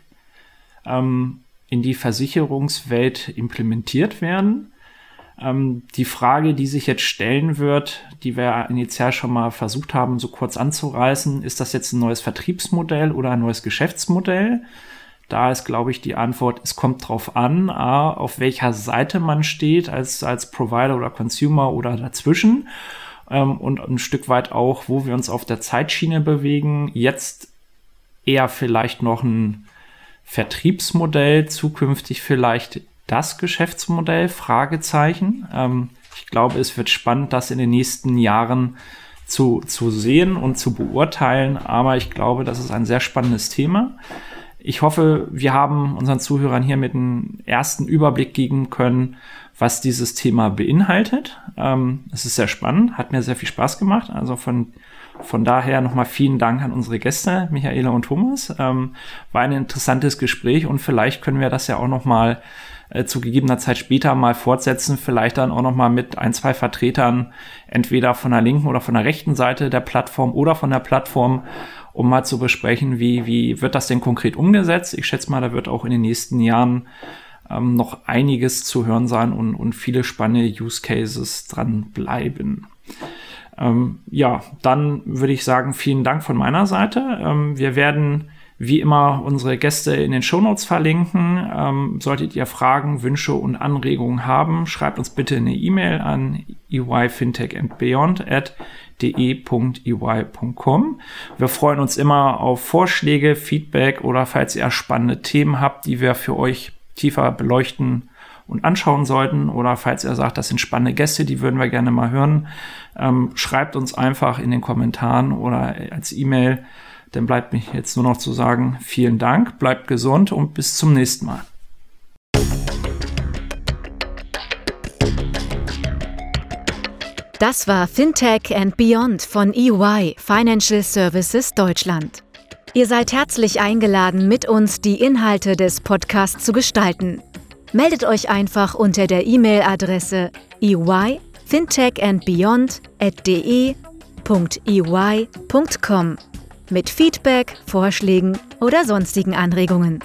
ähm, in die Versicherungswelt implementiert werden. Ähm, die Frage, die sich jetzt stellen wird, die wir initial schon mal versucht haben, so kurz anzureißen, ist das jetzt ein neues Vertriebsmodell oder ein neues Geschäftsmodell? Da ist, glaube ich, die Antwort, es kommt drauf an, A, auf welcher Seite man steht, als, als Provider oder Consumer oder dazwischen. Ähm, und ein Stück weit auch, wo wir uns auf der Zeitschiene bewegen. Jetzt eher vielleicht noch ein Vertriebsmodell, zukünftig vielleicht das Geschäftsmodell? Fragezeichen. Ähm, ich glaube, es wird spannend, das in den nächsten Jahren zu, zu sehen und zu beurteilen. Aber ich glaube, das ist ein sehr spannendes Thema. Ich hoffe, wir haben unseren Zuhörern hier mit einem ersten Überblick geben können, was dieses Thema beinhaltet. Ähm, es ist sehr spannend, hat mir sehr viel Spaß gemacht. Also von, von daher nochmal vielen Dank an unsere Gäste, Michaela und Thomas. Ähm, war ein interessantes Gespräch und vielleicht können wir das ja auch nochmal äh, zu gegebener Zeit später mal fortsetzen, vielleicht dann auch noch mal mit ein, zwei Vertretern, entweder von der linken oder von der rechten Seite der Plattform oder von der Plattform, um mal zu besprechen, wie, wie wird das denn konkret umgesetzt. Ich schätze mal, da wird auch in den nächsten Jahren ähm, noch einiges zu hören sein und, und viele spannende Use Cases dran bleiben. Ähm, ja, dann würde ich sagen, vielen Dank von meiner Seite. Ähm, wir werden wie immer unsere Gäste in den Shownotes verlinken. Ähm, solltet ihr Fragen, Wünsche und Anregungen haben, schreibt uns bitte eine E-Mail an eyfintechandbeyond at de.ey.com. Wir freuen uns immer auf Vorschläge, Feedback oder falls ihr spannende Themen habt, die wir für euch tiefer beleuchten und anschauen sollten oder falls ihr sagt, das sind spannende Gäste, die würden wir gerne mal hören, ähm, schreibt uns einfach in den Kommentaren oder als E-Mail dann bleibt mir jetzt nur noch zu sagen, vielen Dank, bleibt gesund und bis zum nächsten Mal. Das war Fintech and Beyond von EY Financial Services Deutschland. Ihr seid herzlich eingeladen, mit uns die Inhalte des Podcasts zu gestalten. Meldet euch einfach unter der E-Mail-Adresse eyfintechandbeyond.de.ey.com mit Feedback, Vorschlägen oder sonstigen Anregungen.